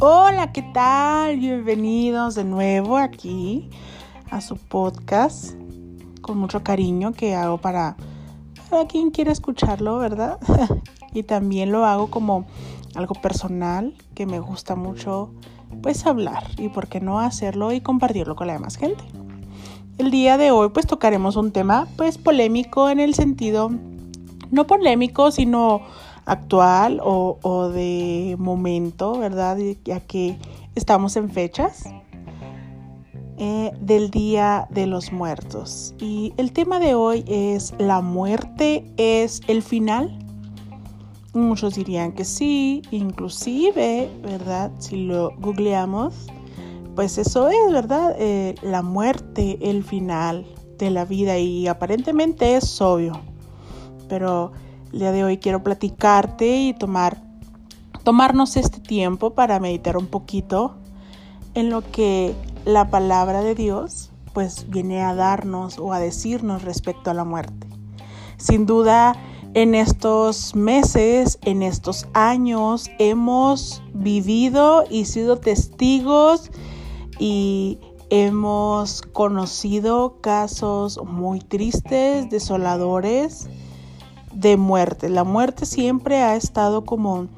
Hola, ¿qué tal? Bienvenidos de nuevo aquí a su podcast con mucho cariño que hago para, para quien quiera escucharlo, ¿verdad? y también lo hago como algo personal que me gusta mucho pues hablar y por qué no hacerlo y compartirlo con la demás gente. El día de hoy pues tocaremos un tema pues polémico en el sentido no polémico sino actual o, de momento, ¿verdad? Ya que estamos en fechas eh, del Día de los Muertos. Y el tema de hoy es ¿la muerte es el final? Muchos dirían que sí, inclusive, ¿verdad? Si lo googleamos, pues eso es, ¿verdad? Eh, la muerte, el final de la vida y aparentemente es obvio. Pero el día de hoy quiero platicarte y tomar, tomarnos este tiempo para meditar un poquito en lo que la palabra de Dios pues viene a darnos o a decirnos respecto a la muerte. Sin duda, en estos meses, en estos años, hemos vivido y sido testigos y hemos conocido casos muy tristes, desoladores, de muerte. La muerte siempre ha estado como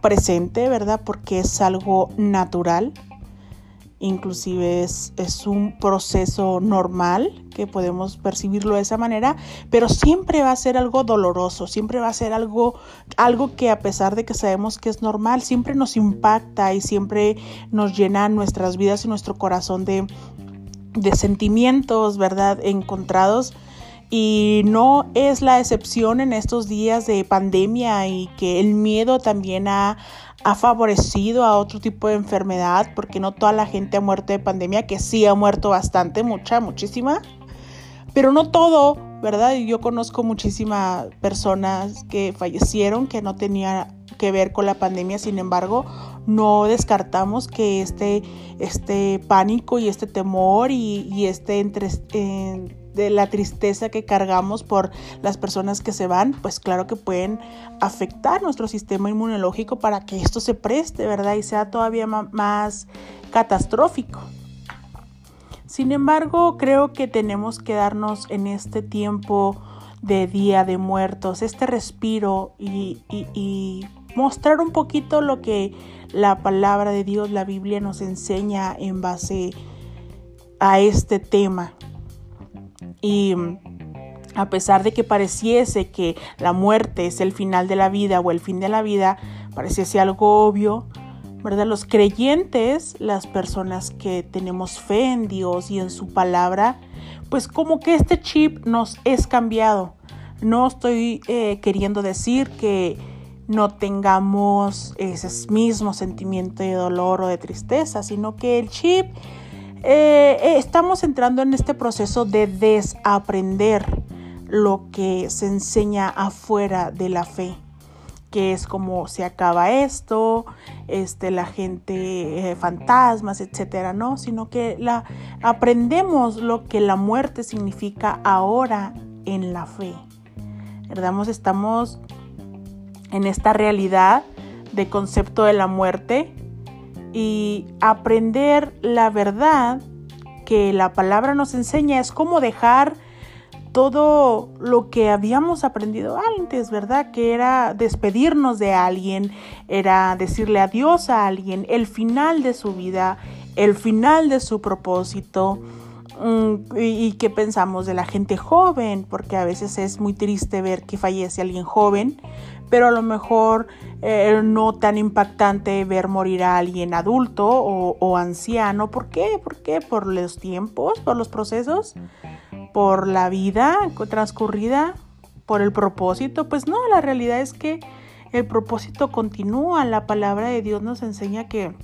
presente, ¿verdad? Porque es algo natural. Inclusive es, es, un proceso normal que podemos percibirlo de esa manera, pero siempre va a ser algo doloroso, siempre va a ser algo, algo que a pesar de que sabemos que es normal, siempre nos impacta y siempre nos llena nuestras vidas y nuestro corazón de, de sentimientos, ¿verdad? Encontrados y no es la excepción en estos días de pandemia y que el miedo también ha, favorecido a otro tipo de enfermedad, porque no toda la gente ha muerto de pandemia, que sí ha muerto bastante, mucha, muchísima, pero no todo, ¿verdad? Yo conozco muchísimas personas que fallecieron que no tenían que ver con la pandemia, sin embargo, no descartamos que este, este pánico y este temor y, este entre, de la tristeza que cargamos por las personas que se van, pues claro que pueden afectar nuestro sistema inmunológico para que esto se preste, ¿verdad? Y sea todavía más catastrófico. Sin embargo, creo que tenemos que darnos en este tiempo de Día de Muertos, este respiro y, mostrar un poquito lo que la palabra de Dios, la Biblia nos enseña en base a este tema. Y a pesar de que pareciese que la muerte es el final de la vida o el fin de la vida, pareciese algo obvio, ¿verdad? Los creyentes, las personas que tenemos fe en Dios y en su palabra, pues como que este chip nos es cambiado. No estoy eh, queriendo decir que no tengamos ese mismo sentimiento de dolor o de tristeza, sino que el chip eh, eh, estamos entrando en este proceso de desaprender lo que se enseña afuera de la fe que es como se acaba esto, este, la gente, eh, fantasmas, etcétera, no, sino que aprendemos lo que la muerte significa ahora en la fe. ¿Verdad? Estamos en esta realidad de concepto de la muerte y aprender la verdad que la palabra nos enseña es cómo dejar todo lo que habíamos aprendido antes, ¿verdad? Que era despedirnos de alguien, era decirle adiós a alguien, el final de su vida, el final de su propósito. Mm, y, qué pensamos de la gente joven, porque a veces es muy triste ver que fallece alguien joven, pero a lo mejor eh, no tan impactante ver morir a alguien adulto o, anciano. ¿Por qué? ¿Por qué? Por los tiempos, por los procesos, por la vida transcurrida, por el propósito. Pues no, la realidad es que el propósito continúa. La palabra de Dios nos enseña que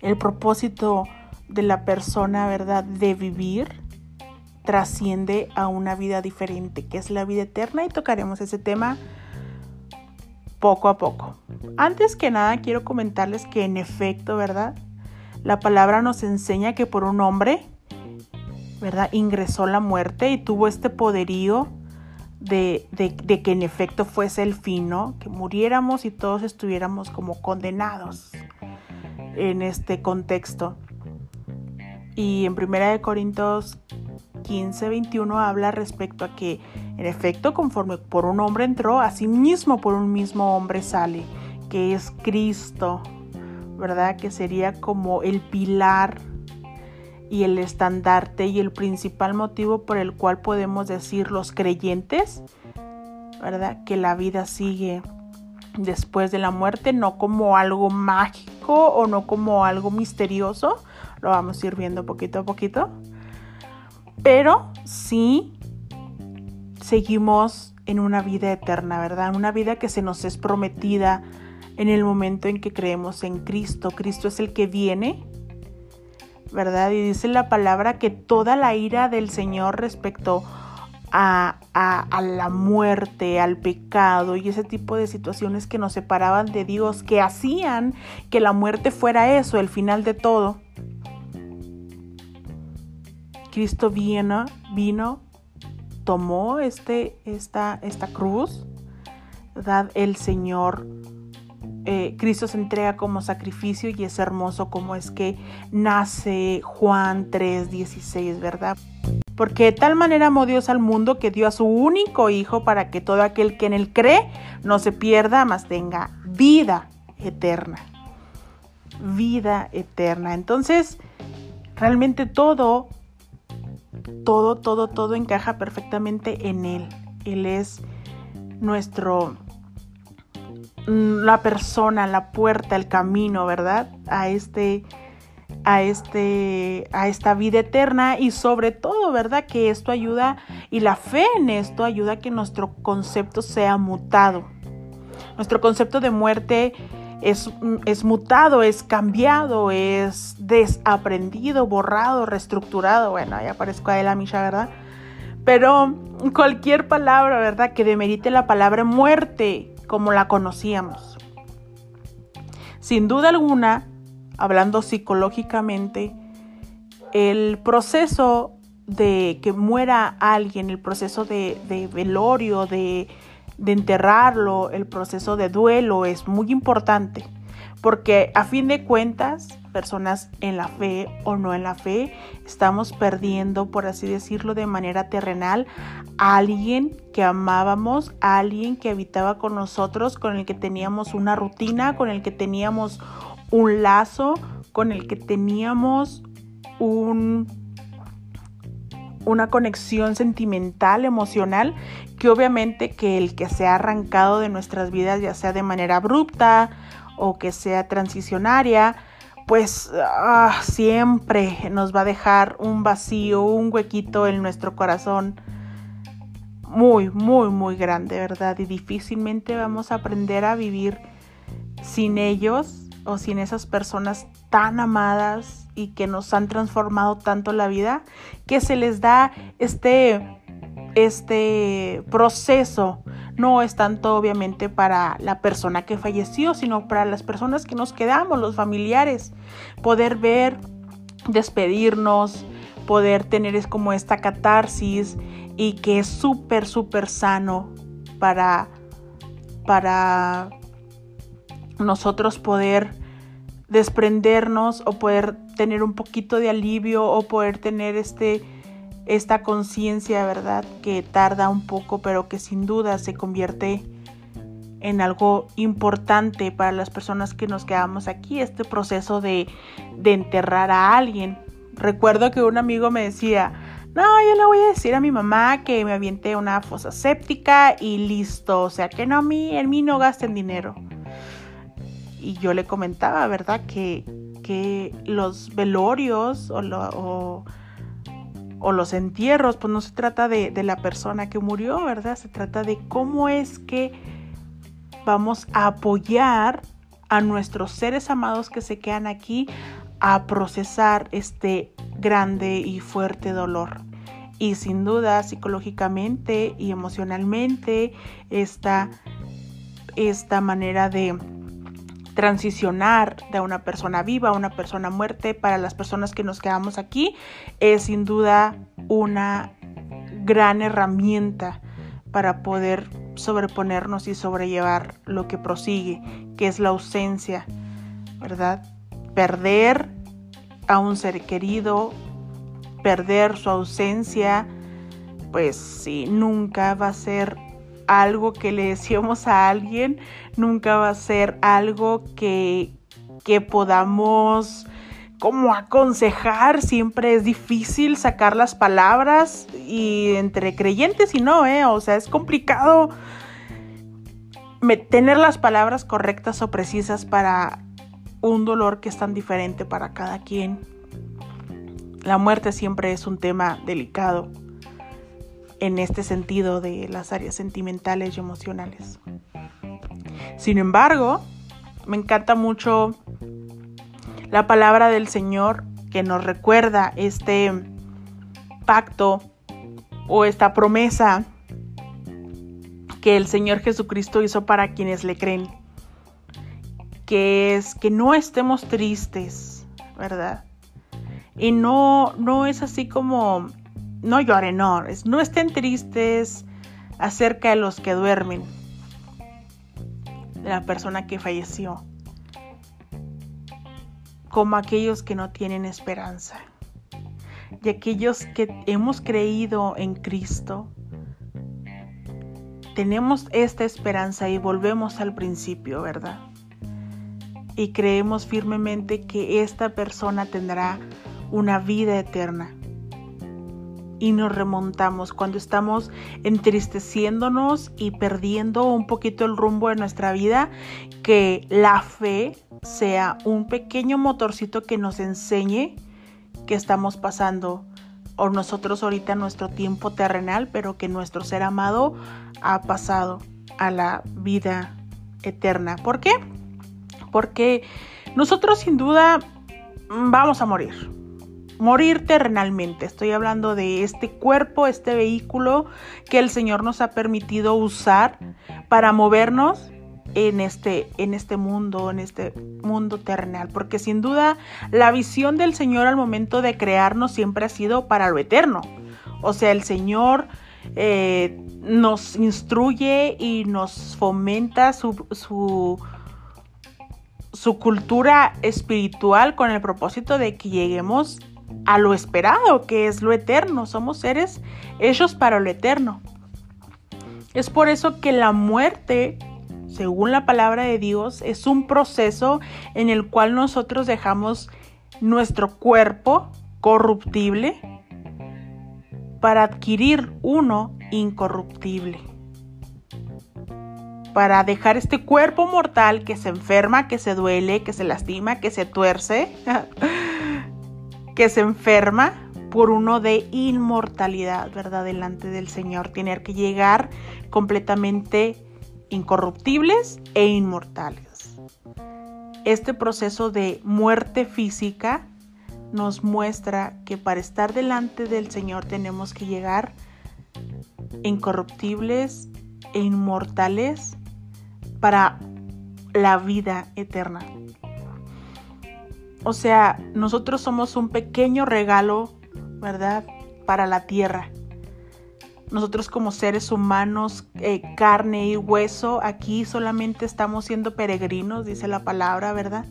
el propósito de la persona, ¿verdad?, de vivir trasciende a una vida diferente, que es la vida eterna y tocaremos ese tema poco a poco. Antes que nada quiero comentarles que en efecto, ¿verdad? La palabra nos enseña que por un hombre, ¿verdad? Ingresó la muerte y tuvo este poderío de, de, que en efecto fuese el fin, ¿no? Que muriéramos y todos estuviéramos como condenados en este contexto. Y en Primera de Corintios 15, 21 habla respecto a que en efecto conforme por un hombre entró, así mismo por un mismo hombre sale, que es Cristo, ¿verdad? Que sería como el pilar y el estandarte y el principal motivo por el cual podemos decir los creyentes, ¿verdad? Que la vida sigue después de la muerte, no como algo mágico o no como algo misterioso, lo vamos a ir viendo poquito a poquito, pero sí seguimos en una vida eterna, ¿verdad? Una vida que se nos es prometida en el momento en que creemos en Cristo. Cristo es el que viene ¿verdad? Y dice la palabra que toda la ira del Señor respecto a, a, la muerte, al pecado y ese tipo de situaciones que nos separaban de Dios, que hacían que la muerte fuera eso, el final de todo. Cristo vino, vino, tomó este, esta, esta cruz, ¿verdad? El Señor eh, Cristo se entrega como sacrificio y es hermoso como es que nace Juan 3:16, ¿verdad? Porque de tal manera amó Dios al mundo que dio a su único Hijo para que todo aquel que en él cree no se pierda, mas tenga vida eterna. Vida eterna. Entonces, realmente todo, todo, todo, todo encaja perfectamente en Él. Él es nuestro Mm, la persona, la puerta, el camino, ¿verdad? A este a este a esta vida eterna y sobre todo, ¿verdad? Que esto ayuda y la fe en esto ayuda a que nuestro concepto sea mutado. Nuestro concepto de muerte es, es, mutado, es cambiado, es desaprendido, borrado, reestructurado. Bueno, ya parezco a él a Misha, ¿verdad? Pero cualquier palabra, ¿verdad? Que demerite la palabra muerte como la conocíamos. Sin duda alguna, hablando psicológicamente, el proceso de que muera alguien, el proceso de, velorio, de, de enterrarlo, el proceso de duelo es muy importante, porque a fin de cuentas personas en la fe o no en la fe, estamos perdiendo, por así decirlo, de manera terrenal a alguien que amábamos, a alguien que habitaba con nosotros, con el que teníamos una rutina, con el que teníamos un lazo, con el que teníamos un una conexión sentimental, emocional, que obviamente que el que se ha arrancado de nuestras vidas, ya sea de manera abrupta o que sea transicionaria, pues ah, siempre nos va a dejar un vacío, un huequito en nuestro corazón muy, muy, muy grande, ¿verdad? Y difícilmente vamos a aprender a vivir sin ellos o sin esas personas tan amadas y que nos han transformado tanto la vida, que se les da este, este proceso no es tanto obviamente para la persona que falleció, sino para las personas que nos quedamos, los familiares. Poder ver, despedirnos, poder tener es como esta catarsis y que es súper, súper sano para, para nosotros poder desprendernos o poder tener un poquito de alivio o poder tener este esta conciencia, ¿verdad? Que tarda un poco, pero que sin duda se convierte en algo importante para las personas que nos quedamos aquí, este proceso de, de enterrar a alguien. Recuerdo que un amigo me decía, no, yo le voy a decir a mi mamá que me aviente una fosa séptica y listo, o sea, que no, a mí, en mí no gasten dinero. Y yo le comentaba, ¿verdad? Que, que los velorios o, lo, o o los entierros, pues no se trata de, la persona que murió, ¿verdad? Se trata de cómo es que vamos a apoyar a nuestros seres amados que se quedan aquí a procesar este grande y fuerte dolor. Y sin duda, psicológicamente y emocionalmente, esta, esta manera de transicionar de una persona viva a una persona muerte para las personas que nos quedamos aquí es sin duda una gran herramienta, para poder sobreponernos y sobrellevar lo que prosigue, que es la ausencia, ¿verdad? Perder a un ser querido, perder su ausencia, pues sí, nunca va a ser algo que le decíamos a alguien, nunca va a ser algo que, que podamos como aconsejar, siempre es difícil sacar las palabras y entre creyentes y no, ¿eh? O sea, es complicado tener las palabras correctas o precisas para un dolor que es tan diferente para cada quien. La muerte siempre es un tema delicado en este sentido de las áreas sentimentales y emocionales. Sin embargo, me encanta mucho la palabra del Señor que nos recuerda este pacto o esta promesa que el Señor Jesucristo hizo para quienes le creen, que es que no estemos tristes, ¿verdad? Y no, no es así como, no lloren, no, no estén tristes acerca de los que duermen, de la persona que falleció, como aquellos que no tienen esperanza, y aquellos que hemos creído en Cristo, tenemos esta esperanza y volvemos al principio, ¿verdad? Y creemos firmemente que esta persona tendrá una vida eterna. Y nos remontamos cuando estamos entristeciéndonos y perdiendo un poquito el rumbo de nuestra vida, que la fe sea un pequeño motorcito que nos enseñe que estamos pasando o nosotros ahorita nuestro tiempo terrenal, pero que nuestro ser amado ha pasado a la vida eterna. ¿Por qué? Porque nosotros sin duda vamos a morir. Morir terrenalmente. Estoy hablando de este cuerpo, este vehículo que el Señor nos ha permitido usar para movernos en este, en este mundo, en este mundo terrenal. Porque sin duda la visión del Señor al momento de crearnos siempre ha sido para lo eterno. O sea, el Señor eh, nos instruye y nos fomenta su, su, su cultura espiritual con el propósito de que lleguemos a lo esperado, que es lo eterno. Somos seres hechos para lo eterno. Es por eso que la muerte según la palabra de Dios, es un proceso en el cual nosotros dejamos nuestro cuerpo corruptible para adquirir uno incorruptible. Para dejar este cuerpo mortal que se enferma, que se duele, que se lastima, que se tuerce, que se enferma por uno de inmortalidad, ¿verdad? Delante del Señor. Tener que llegar completamente incorruptibles e inmortales. Este proceso de muerte física nos muestra que para estar delante del Señor tenemos que llegar incorruptibles e inmortales para la vida eterna. O sea, nosotros somos un pequeño regalo, ¿verdad? Para la tierra. Nosotros como seres humanos, eh, carne y hueso, aquí solamente estamos siendo peregrinos, dice la palabra, ¿verdad?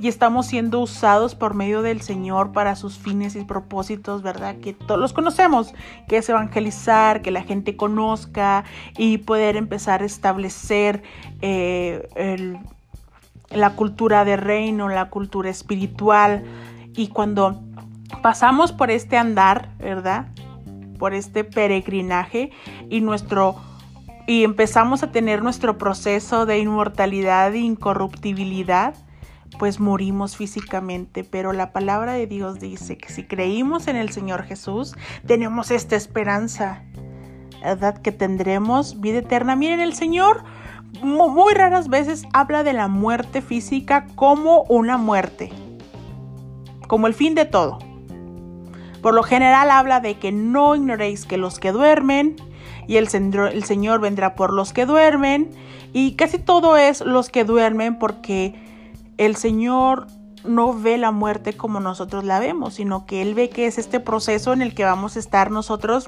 Y estamos siendo usados por medio del Señor para sus fines y propósitos, ¿verdad? Que todos los conocemos, que es evangelizar, que la gente conozca y poder empezar a establecer eh, la cultura de reino, la cultura espiritual. Y cuando pasamos por este andar, ¿verdad? por este peregrinaje y nuestro y empezamos a tener nuestro proceso de inmortalidad e incorruptibilidad, pues morimos físicamente, pero la palabra de Dios dice que si creímos en el Señor Jesús, tenemos esta esperanza, ¿verdad? Que tendremos vida eterna. Miren, el Señor muy raras veces habla de la muerte física como una muerte, como el fin de todo. Por lo general habla de que no ignoréis que los que duermen y el, el Señor vendrá por los que duermen y casi todo es los que duermen porque el Señor no ve la muerte como nosotros la vemos, sino que Él ve que es este proceso en el que vamos a estar nosotros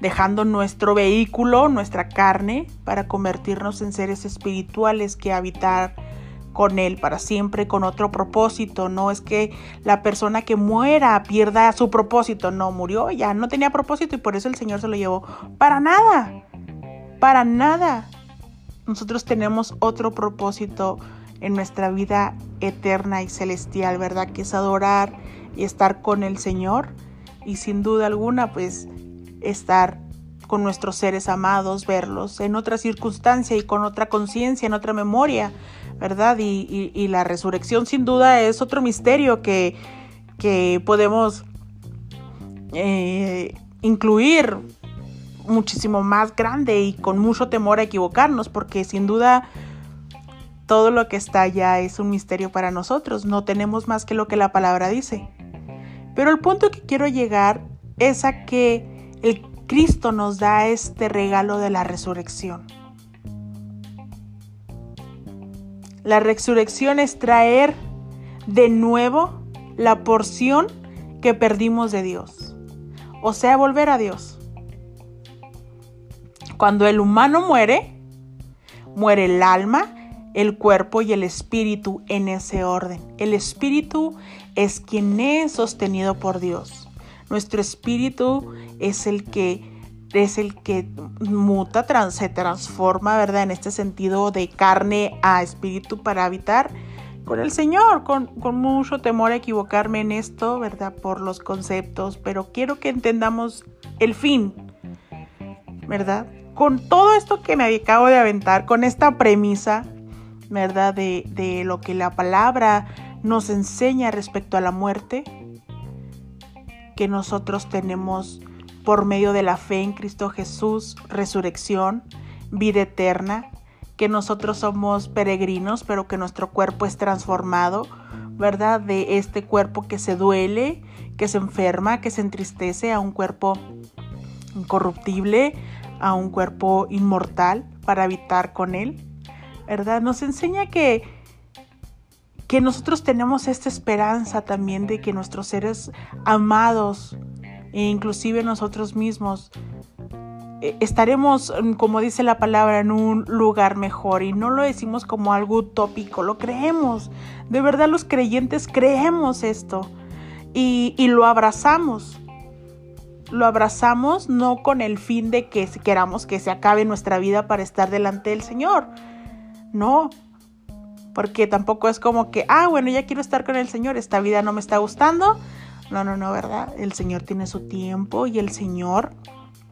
dejando nuestro vehículo, nuestra carne, para convertirnos en seres espirituales que habitar con Él para siempre con otro propósito. No es que la persona que muera pierda su propósito. No, murió, ya no tenía propósito y por eso el Señor se lo llevó. Para nada. Para nada. Nosotros tenemos otro propósito en nuestra vida eterna y celestial, ¿verdad? Que es adorar y estar con el Señor. Y sin duda alguna, pues estar con nuestros seres amados, verlos en otra circunstancia y con otra conciencia, en otra memoria, ¿verdad? Y, la resurrección sin duda es otro misterio que, podemos eh, incluir muchísimo más grande y con mucho temor a equivocarnos, porque sin duda todo lo que está allá es un misterio para nosotros, no tenemos más que lo que la palabra dice. Pero el punto que quiero llegar es a que el Cristo nos da este regalo de la resurrección. La resurrección es traer de nuevo la porción que perdimos de Dios. O sea, volver a Dios. Cuando el humano muere, muere el alma, el cuerpo y el espíritu en ese orden. El espíritu es quien es sostenido por Dios. Nuestro espíritu es el que es el que muta, se transforma, ¿verdad? En este sentido de carne a espíritu para habitar con el Señor, con, con, mucho temor a equivocarme en esto, ¿verdad? Por los conceptos, pero quiero que entendamos el fin, ¿verdad? Con todo esto que me acabo de aventar, con esta premisa, ¿verdad? De, de lo que la palabra nos enseña respecto a la muerte, que nosotros tenemos por medio de la fe en Cristo Jesús, resurrección, vida eterna, que nosotros somos peregrinos, pero que nuestro cuerpo es transformado, ¿verdad? De este cuerpo que se duele, que se enferma, que se entristece a un cuerpo incorruptible, a un cuerpo inmortal para habitar con Él, ¿verdad? Nos enseña que, que nosotros tenemos esta esperanza también de que nuestros seres amados, e inclusive nosotros mismos eh, estaremos, mm, como dice la palabra, en un lugar mejor y no lo decimos como algo utópico, lo creemos. De verdad los creyentes creemos esto y, y lo abrazamos. Lo abrazamos no con el fin de que queramos que se acabe nuestra vida para estar delante del Señor. No, porque tampoco es como que, ah, bueno, ya quiero estar con el Señor, esta vida no me está gustando, no, no, no, ¿verdad? El Señor tiene su tiempo y el Señor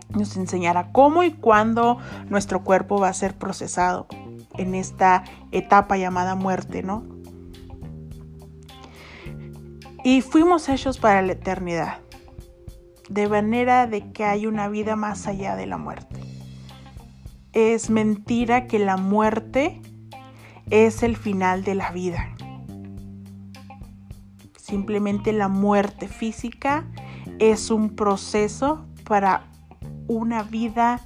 nos enseñará cómo y cuándo nuestro cuerpo va a ser procesado en esta etapa llamada muerte, ¿no? Y fuimos hechos para la eternidad, de manera de que hay una vida más allá de la muerte. Es mentira que la muerte es el final de la vida. Simplemente la muerte física es un proceso para una vida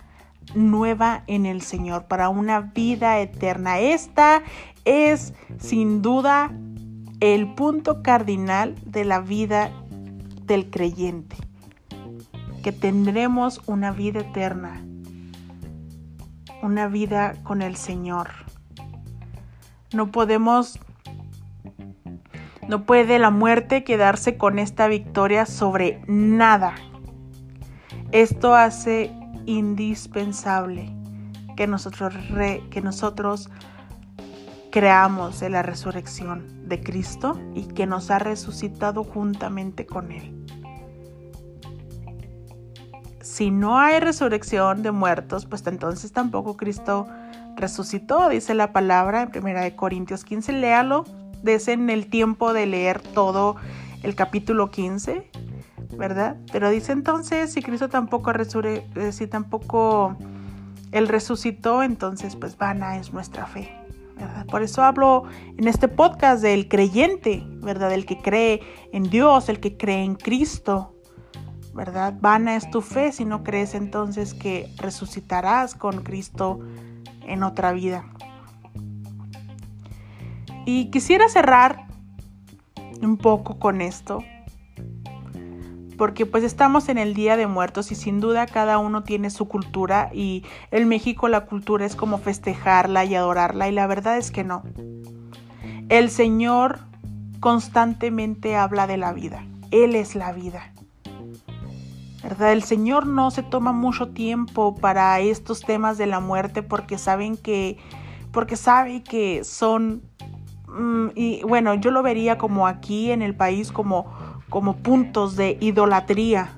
nueva en el Señor, para una vida eterna. Esta es sin duda el punto cardinal de la vida del creyente, que tendremos una vida eterna, una vida con el Señor. No podemos no puede la muerte quedarse con esta victoria sobre nada. Esto hace indispensable que nosotros, que nosotros creamos en la resurrección de Cristo y que nos ha resucitado juntamente con Él. Si no hay resurrección de muertos, pues entonces tampoco Cristo resucitó, dice la palabra en 1 Corintios 15, léalo desen el tiempo de leer todo el capítulo 15, ¿verdad? Pero dice entonces, si Cristo tampoco eh, si tampoco resucitó, entonces pues vana es nuestra fe. ¿verdad? Por eso hablo en este podcast del creyente, ¿verdad? El que cree en Dios, el que cree en Cristo, ¿verdad? Vana es tu fe si no crees entonces que resucitarás con Cristo en otra vida. Y quisiera cerrar un poco con esto porque pues estamos en el Día de Muertos y sin duda cada uno tiene su cultura y en México la cultura es como festejarla y adorarla y la verdad es que no. El Señor constantemente habla de la vida. Él es la vida. ¿Verdad? El Señor no se toma mucho tiempo para estos temas de la muerte porque saben que, porque sabe que son, mm, y bueno, yo lo vería como aquí en el país como, como puntos de idolatría.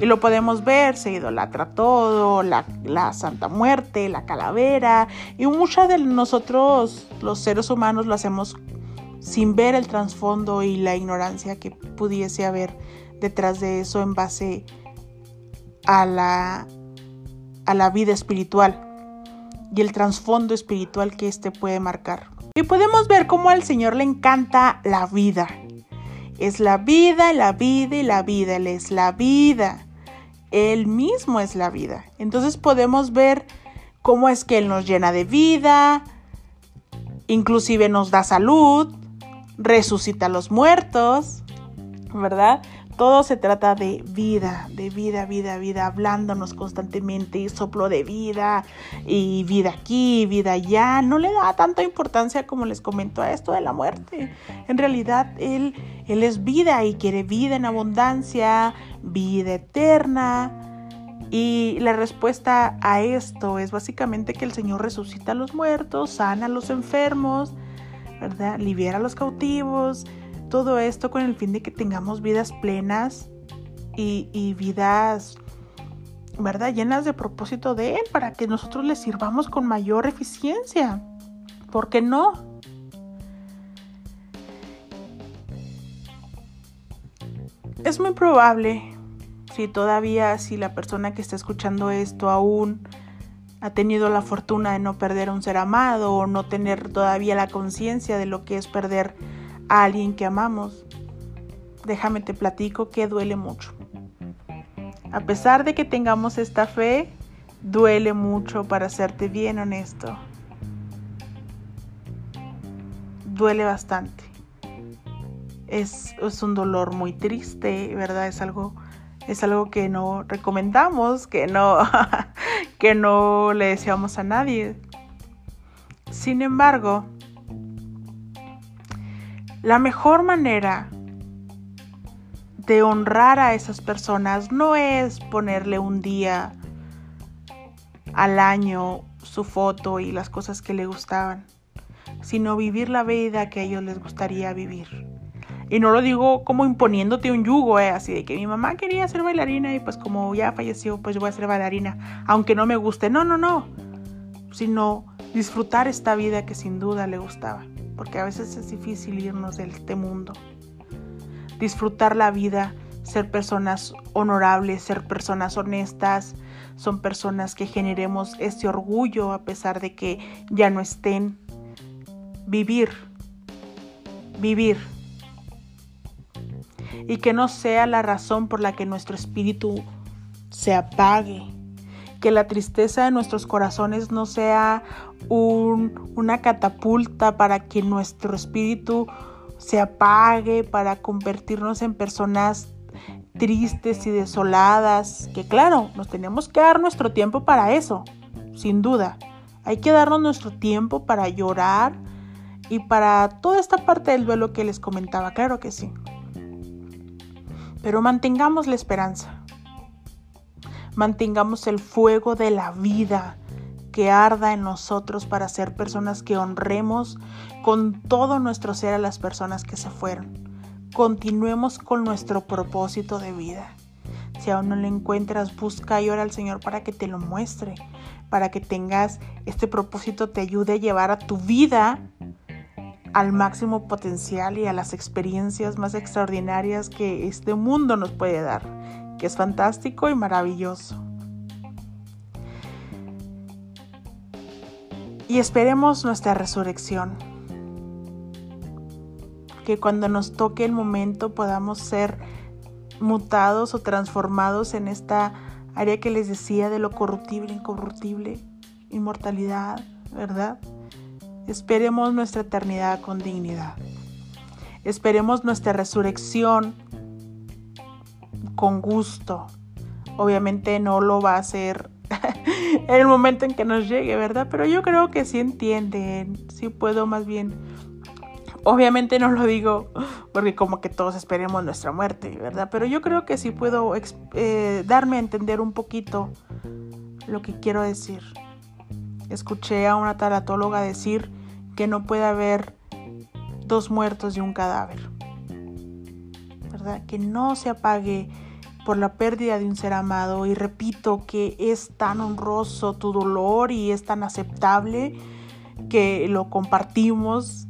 Y lo podemos ver, se idolatra todo, la, la, Santa Muerte, la calavera, y muchas de nosotros, los seres humanos, lo hacemos sin ver el trasfondo y la ignorancia que pudiese haber detrás de eso en base a la, a la vida espiritual y el trasfondo espiritual que éste puede marcar. Y podemos ver cómo al Señor le encanta la vida. Es la vida, la vida y la vida. Él es la vida. Él mismo es la vida. Entonces podemos ver cómo es que Él nos llena de vida, inclusive nos da salud, resucita a los muertos, ¿verdad? Todo se trata de vida, de vida, vida, vida, hablándonos constantemente y soplo de vida y vida aquí, vida allá. No le da tanta importancia como les comento a esto de la muerte. En realidad, Él, él es vida y quiere vida en abundancia, vida eterna. Y la respuesta a esto es básicamente que el Señor resucita a los muertos, sana a los enfermos, ¿verdad? Libera a los cautivos todo esto con el fin de que tengamos vidas plenas y, vidas, ¿verdad? Llenas de propósito de Él para que nosotros le sirvamos con mayor eficiencia. ¿Por qué no? Es muy probable, si todavía, si la persona que está escuchando esto aún ha tenido la fortuna de no perder a un ser amado o no tener todavía la conciencia de lo que es perder a alguien que amamos, déjame te platico que duele mucho. A pesar de que tengamos esta fe, duele mucho para serte bien honesto. Duele bastante. Es, es, un dolor muy triste, ¿verdad? Es algo, es algo que no recomendamos, que no, que no le deseamos a nadie. Sin embargo, la mejor manera de honrar a esas personas no es ponerle un día al año su foto y las cosas que le gustaban, sino vivir la vida que a ellos les gustaría vivir. Y no lo digo como imponiéndote un yugo, ¿eh? así de que mi mamá quería ser bailarina y pues como ya falleció, pues yo voy a ser bailarina, aunque no me guste. No, no, no. Sino disfrutar esta vida que sin duda le gustaba porque a veces es difícil irnos de este mundo. Disfrutar la vida, ser personas honorables, ser personas honestas, son personas que generemos ese orgullo a pesar de que ya no estén. Vivir, vivir. Y que no sea la razón por la que nuestro espíritu se apague que la tristeza de nuestros corazones no sea una catapulta para que nuestro espíritu se apague, para convertirnos en personas tristes y desoladas, que claro, nos tenemos que dar nuestro tiempo para eso, sin duda. Hay que darnos nuestro tiempo para llorar y para toda esta parte del duelo que les comentaba, claro que sí. Pero mantengamos la esperanza mantengamos el fuego de la vida que arda en nosotros para ser personas que honremos con todo nuestro ser a las personas que se fueron. Continuemos con nuestro propósito de vida. Si aún no lo encuentras, busca y ora al Señor para que te lo muestre, para que tengas este propósito, te ayude a llevar a tu vida al máximo potencial y a las experiencias más extraordinarias que este mundo nos puede dar que es fantástico y maravilloso. Y esperemos nuestra resurrección. Que cuando nos toque el momento podamos ser mutados o transformados en esta área que les decía de lo corruptible, incorruptible, inmortalidad, ¿verdad? Esperemos nuestra eternidad con dignidad. Esperemos nuestra resurrección con gusto. Obviamente no lo va a hacer en el momento en que nos llegue, ¿verdad? Pero yo creo que sí entienden, sí puedo más bien. Obviamente no lo digo porque como que todos esperemos nuestra muerte, ¿verdad? Pero yo creo que sí puedo eh, darme a entender un poquito lo que quiero decir. Escuché a una taratóloga decir que no puede haber dos muertos y un cadáver. ¿Verdad? Que no se apague por la pérdida de un ser amado. Y repito que es tan honroso tu dolor y es tan aceptable que lo compartimos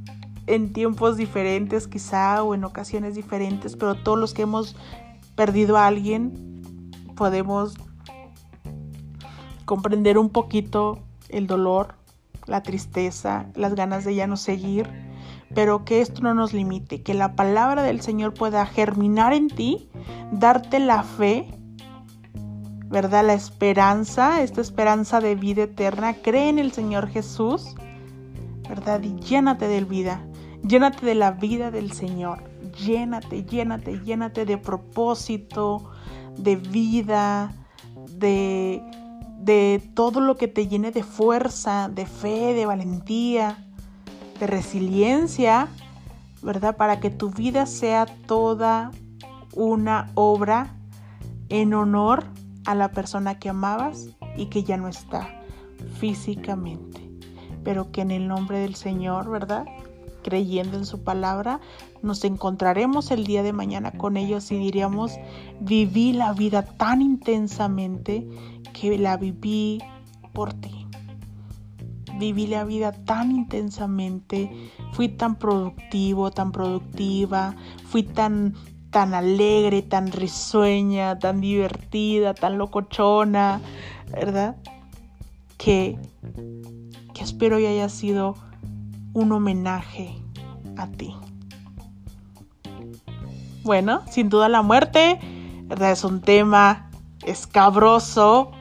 en tiempos diferentes quizá o en ocasiones diferentes, pero todos los que hemos perdido a alguien podemos comprender un poquito el dolor, la tristeza, las ganas de ya no seguir, pero que esto no nos limite, que la palabra del Señor pueda germinar en ti, darte la fe, ¿verdad? La esperanza, esta esperanza de vida eterna. Cree en el Señor Jesús, ¿verdad? Y llénate de vida, llénate de la vida del Señor, llénate, llénate, llénate de propósito, de vida, de de todo lo que te llene de fuerza, de fe, de valentía, de resiliencia, ¿verdad? Para que tu vida sea toda una obra en honor a la persona que amabas y que ya no está físicamente, pero que en el nombre del Señor, ¿verdad? Creyendo en su palabra, nos encontraremos el día de mañana con ellos y diríamos, viví la vida tan intensamente que la viví por ti. Viví la vida tan intensamente, fui tan productivo, tan productiva, fui tan tan alegre, tan risueña, tan divertida, tan locochona, ¿verdad? Que, que espero y haya sido un homenaje a ti. Bueno, sin duda la muerte ¿verdad? es un tema escabroso,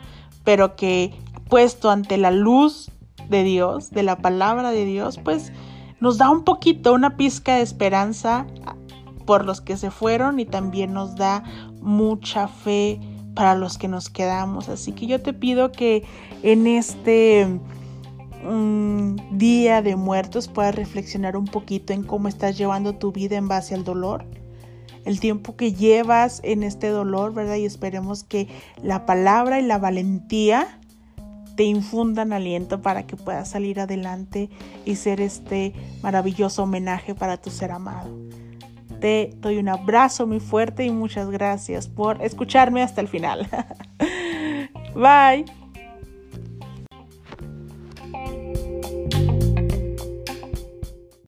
pero que puesto ante la luz de Dios, de la palabra de Dios, pues nos da un poquito, una pizca de esperanza por los que se fueron y también nos da mucha fe para los que nos quedamos. Así que yo te pido que en este mm, día de muertos puedas reflexionar un poquito en cómo estás llevando tu vida en base al dolor el tiempo que llevas en este dolor, ¿verdad? Y esperemos que la palabra y la valentía te infundan aliento para que puedas salir adelante y ser este maravilloso homenaje para tu ser amado. Te doy un abrazo muy fuerte y muchas gracias por escucharme hasta el final. Bye.